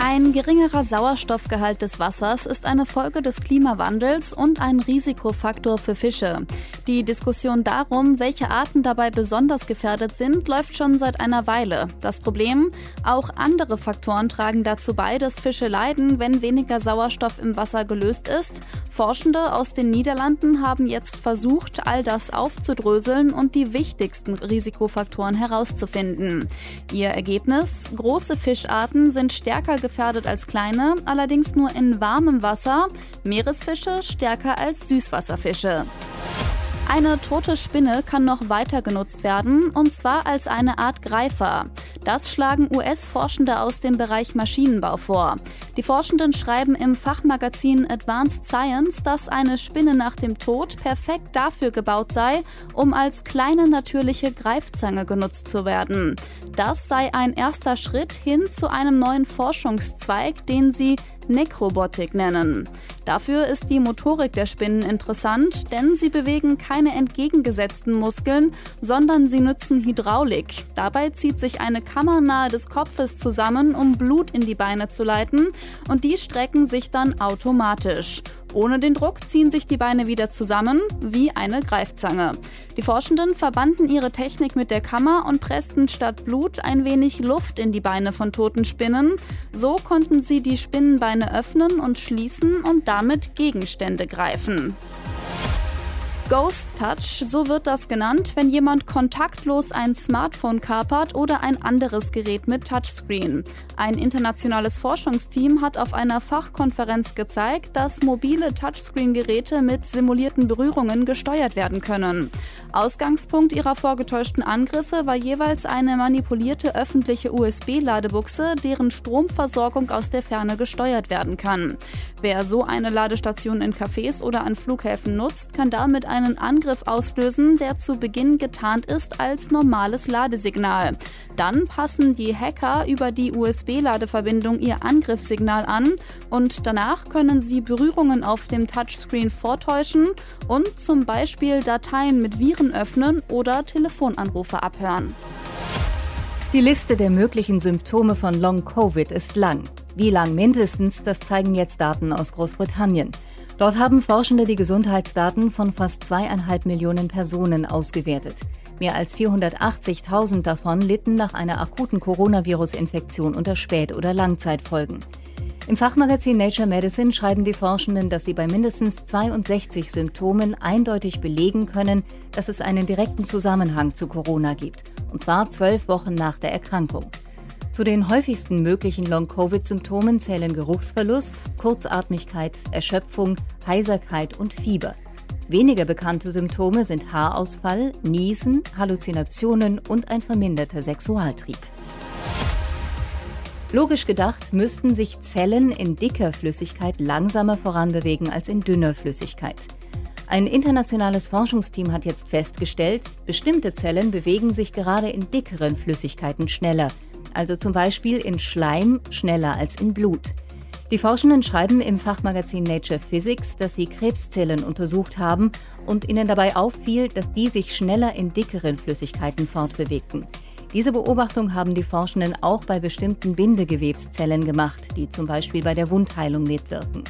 Ein geringerer Sauerstoffgehalt des Wassers ist eine Folge des Klimawandels und ein Risikofaktor für Fische. Die Diskussion darum, welche Arten dabei besonders gefährdet sind, läuft schon seit einer Weile. Das Problem, auch andere Faktoren tragen dazu bei, dass Fische leiden, wenn weniger Sauerstoff im Wasser gelöst ist. Forschende aus den Niederlanden haben jetzt versucht, all das aufzudröseln und die wichtigsten Risikofaktoren herauszufinden. Ihr Ergebnis, große Fischarten sind stärker gefährdet gefährdet als kleine, allerdings nur in warmem Wasser, Meeresfische stärker als Süßwasserfische. Eine tote Spinne kann noch weiter genutzt werden, und zwar als eine Art Greifer. Das schlagen US-Forschende aus dem Bereich Maschinenbau vor. Die Forschenden schreiben im Fachmagazin Advanced Science, dass eine Spinne nach dem Tod perfekt dafür gebaut sei, um als kleine natürliche Greifzange genutzt zu werden. Das sei ein erster Schritt hin zu einem neuen Forschungszweig, den sie Nekrobotik nennen. Dafür ist die Motorik der Spinnen interessant, denn sie bewegen keine entgegengesetzten Muskeln, sondern sie nutzen Hydraulik. Dabei zieht sich eine Kammer nahe des Kopfes zusammen, um Blut in die Beine zu leiten, und die strecken sich dann automatisch. Ohne den Druck ziehen sich die Beine wieder zusammen, wie eine Greifzange. Die Forschenden verbanden ihre Technik mit der Kammer und pressten statt Blut ein wenig Luft in die Beine von toten Spinnen. So konnten sie die Spinnenbeine öffnen und schließen und damit Gegenstände greifen. Ghost Touch, so wird das genannt, wenn jemand kontaktlos ein Smartphone kapert oder ein anderes Gerät mit Touchscreen. Ein internationales Forschungsteam hat auf einer Fachkonferenz gezeigt, dass mobile Touchscreen-Geräte mit simulierten Berührungen gesteuert werden können. Ausgangspunkt ihrer vorgetäuschten Angriffe war jeweils eine manipulierte öffentliche USB-Ladebuchse, deren Stromversorgung aus der Ferne gesteuert werden kann. Wer so eine Ladestation in Cafés oder an Flughäfen nutzt, kann damit ein einen Angriff auslösen, der zu Beginn getarnt ist als normales Ladesignal. Dann passen die Hacker über die USB-Ladeverbindung ihr Angriffssignal an und danach können sie Berührungen auf dem Touchscreen vortäuschen und zum Beispiel Dateien mit Viren öffnen oder Telefonanrufe abhören. Die Liste der möglichen Symptome von Long-Covid ist lang. Wie lang mindestens, das zeigen jetzt Daten aus Großbritannien. Dort haben Forschende die Gesundheitsdaten von fast zweieinhalb Millionen Personen ausgewertet. Mehr als 480.000 davon litten nach einer akuten Coronavirus-Infektion unter Spät- oder Langzeitfolgen. Im Fachmagazin Nature Medicine schreiben die Forschenden, dass sie bei mindestens 62 Symptomen eindeutig belegen können, dass es einen direkten Zusammenhang zu Corona gibt, und zwar zwölf Wochen nach der Erkrankung. Zu den häufigsten möglichen Long-Covid-Symptomen zählen Geruchsverlust, Kurzatmigkeit, Erschöpfung, Heiserkeit und Fieber. Weniger bekannte Symptome sind Haarausfall, Niesen, Halluzinationen und ein verminderter Sexualtrieb. Logisch gedacht müssten sich Zellen in dicker Flüssigkeit langsamer voranbewegen als in dünner Flüssigkeit. Ein internationales Forschungsteam hat jetzt festgestellt, bestimmte Zellen bewegen sich gerade in dickeren Flüssigkeiten schneller, also zum Beispiel in Schleim schneller als in Blut. Die Forschenden schreiben im Fachmagazin Nature Physics, dass sie Krebszellen untersucht haben und ihnen dabei auffiel, dass die sich schneller in dickeren Flüssigkeiten fortbewegten. Diese Beobachtung haben die Forschenden auch bei bestimmten Bindegewebszellen gemacht, die zum Beispiel bei der Wundheilung mitwirken.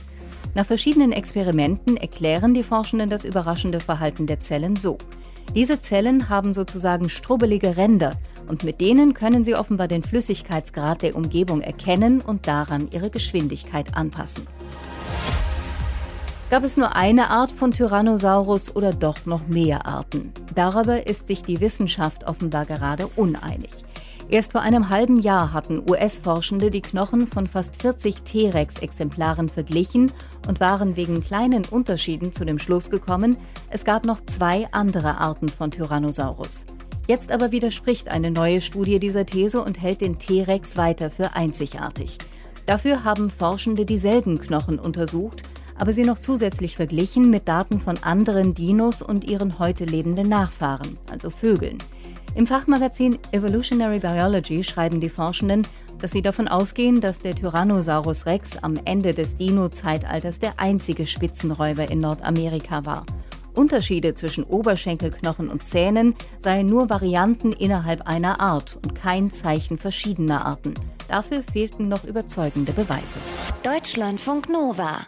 Nach verschiedenen Experimenten erklären die Forschenden das überraschende Verhalten der Zellen so. Diese Zellen haben sozusagen strubbelige Ränder und mit denen können sie offenbar den Flüssigkeitsgrad der Umgebung erkennen und daran ihre Geschwindigkeit anpassen. Gab es nur eine Art von Tyrannosaurus oder doch noch mehr Arten? Darüber ist sich die Wissenschaft offenbar gerade uneinig. Erst vor einem halben Jahr hatten US-Forschende die Knochen von fast 40 T-Rex-Exemplaren verglichen und waren wegen kleinen Unterschieden zu dem Schluss gekommen, es gab noch zwei andere Arten von Tyrannosaurus. Jetzt aber widerspricht eine neue Studie dieser These und hält den T-Rex weiter für einzigartig. Dafür haben Forschende dieselben Knochen untersucht, aber sie noch zusätzlich verglichen mit Daten von anderen Dinos und ihren heute lebenden Nachfahren, also Vögeln. Im Fachmagazin Evolutionary Biology schreiben die Forschenden, dass sie davon ausgehen, dass der Tyrannosaurus Rex am Ende des Dino-Zeitalters der einzige Spitzenräuber in Nordamerika war. Unterschiede zwischen Oberschenkelknochen und Zähnen seien nur Varianten innerhalb einer Art und kein Zeichen verschiedener Arten. Dafür fehlten noch überzeugende Beweise. Deutschlandfunk Nova